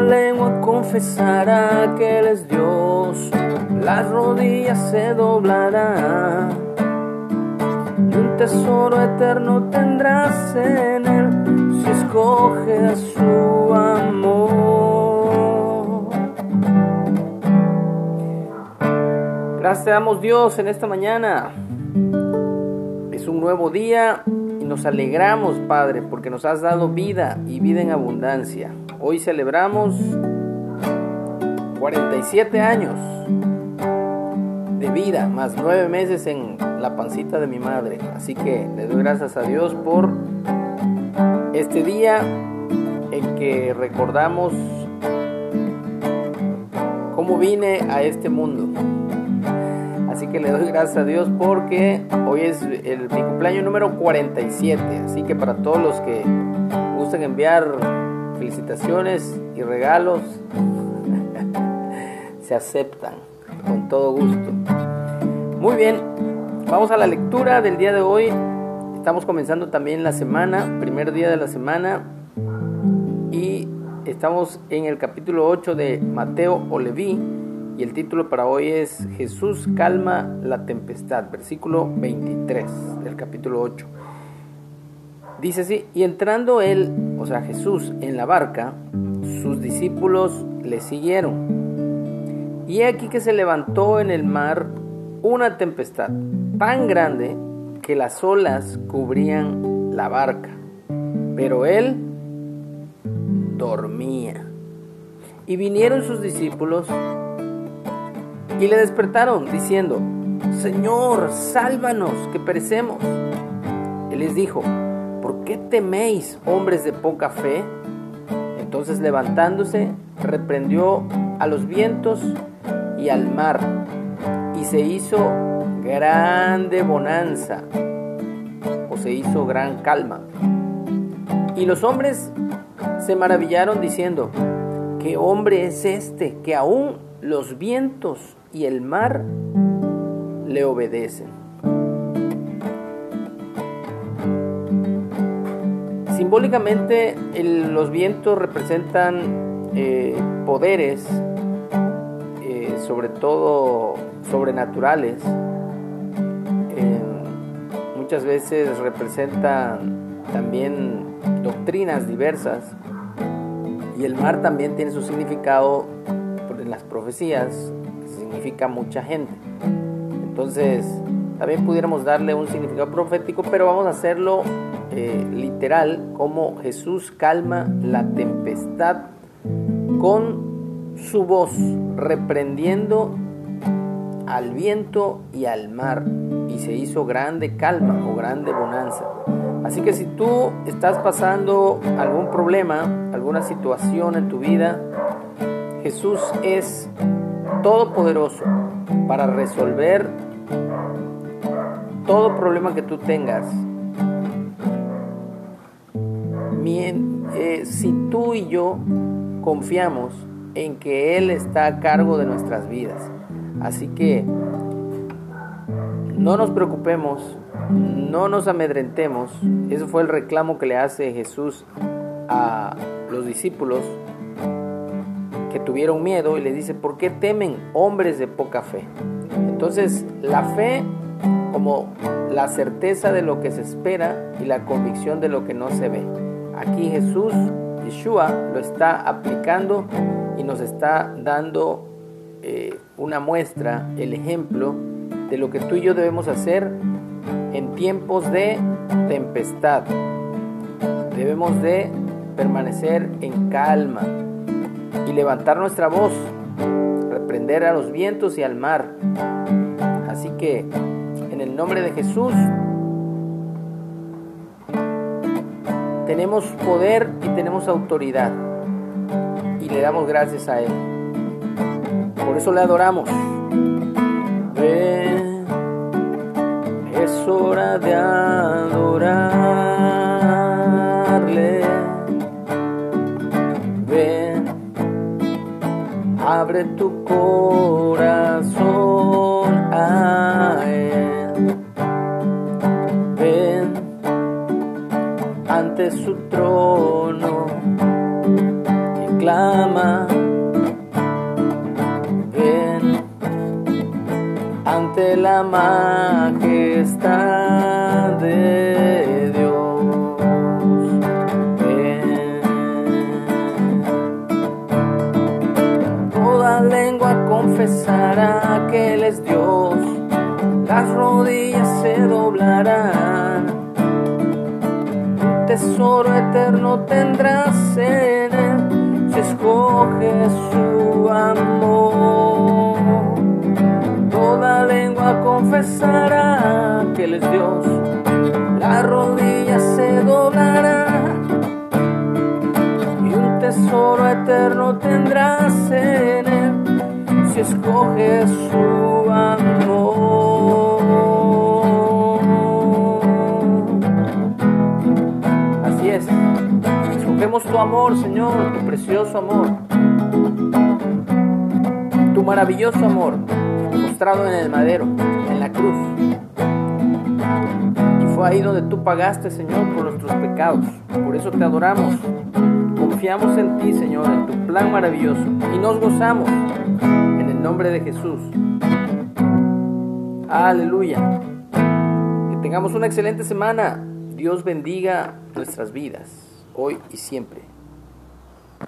lengua confesará que Él es Dios, las rodillas se doblarán. Y un tesoro eterno tendrás en Él si escoges su amor. Gracias Dios en esta mañana. Es un nuevo día y nos alegramos, Padre, porque nos has dado vida y vida en abundancia. Hoy celebramos 47 años de vida, más nueve meses en la pancita de mi madre. Así que le doy gracias a Dios por este día en que recordamos cómo vine a este mundo. Así que le doy gracias a Dios porque hoy es el, mi cumpleaños número 47. Así que para todos los que gusten enviar felicitaciones y regalos, se aceptan con todo gusto. Muy bien, vamos a la lectura del día de hoy. Estamos comenzando también la semana, primer día de la semana. Y estamos en el capítulo 8 de Mateo o Leví y el título para hoy es Jesús calma la tempestad, versículo 23 del capítulo 8. Dice así, y entrando él, o sea Jesús, en la barca, sus discípulos le siguieron. Y aquí que se levantó en el mar una tempestad tan grande que las olas cubrían la barca, pero él dormía. Y vinieron sus discípulos y le despertaron diciendo, Señor, sálvanos, que perecemos. Él les dijo, ¿por qué teméis, hombres de poca fe? Entonces levantándose, reprendió a los vientos y al mar, y se hizo grande bonanza, o se hizo gran calma. Y los hombres se maravillaron diciendo, ¿qué hombre es este que aún los vientos y el mar le obedecen. Simbólicamente los vientos representan eh, poderes, eh, sobre todo sobrenaturales. Eh, muchas veces representan también doctrinas diversas y el mar también tiene su significado en las profecías significa mucha gente. Entonces, también pudiéramos darle un significado profético, pero vamos a hacerlo eh, literal, como Jesús calma la tempestad con su voz, reprendiendo al viento y al mar, y se hizo grande calma o grande bonanza. Así que si tú estás pasando algún problema, alguna situación en tu vida, Jesús es todopoderoso para resolver todo problema que tú tengas. Eh, si tú y yo confiamos en que Él está a cargo de nuestras vidas. Así que no nos preocupemos, no nos amedrentemos. Ese fue el reclamo que le hace Jesús a los discípulos que tuvieron miedo y le dice, ¿por qué temen hombres de poca fe? Entonces, la fe como la certeza de lo que se espera y la convicción de lo que no se ve. Aquí Jesús, Yeshua, lo está aplicando y nos está dando eh, una muestra, el ejemplo de lo que tú y yo debemos hacer en tiempos de tempestad. Debemos de permanecer en calma, y levantar nuestra voz, reprender a los vientos y al mar. Así que, en el nombre de Jesús, tenemos poder y tenemos autoridad. Y le damos gracias a Él. Por eso le adoramos. Es hora de adorarle. Abre tu corazón. Ven ante su trono y clama. Ven ante la majestad de. Toda lengua confesará que Él es Dios, las rodillas se doblarán. Tesoro eterno tendrás en él si escoges su amor. Toda lengua confesará que él es Dios, la rodilla se doblará y un tesoro eterno tendrás en si escoges su amor. Escogemos tu amor, Señor, tu precioso amor, tu maravilloso amor, mostrado en el madero, en la cruz. Y fue ahí donde tú pagaste, Señor, por nuestros pecados. Por eso te adoramos. Confiamos en ti, Señor, en tu plan maravilloso. Y nos gozamos nombre de Jesús. Aleluya. Que tengamos una excelente semana. Dios bendiga nuestras vidas, hoy y siempre.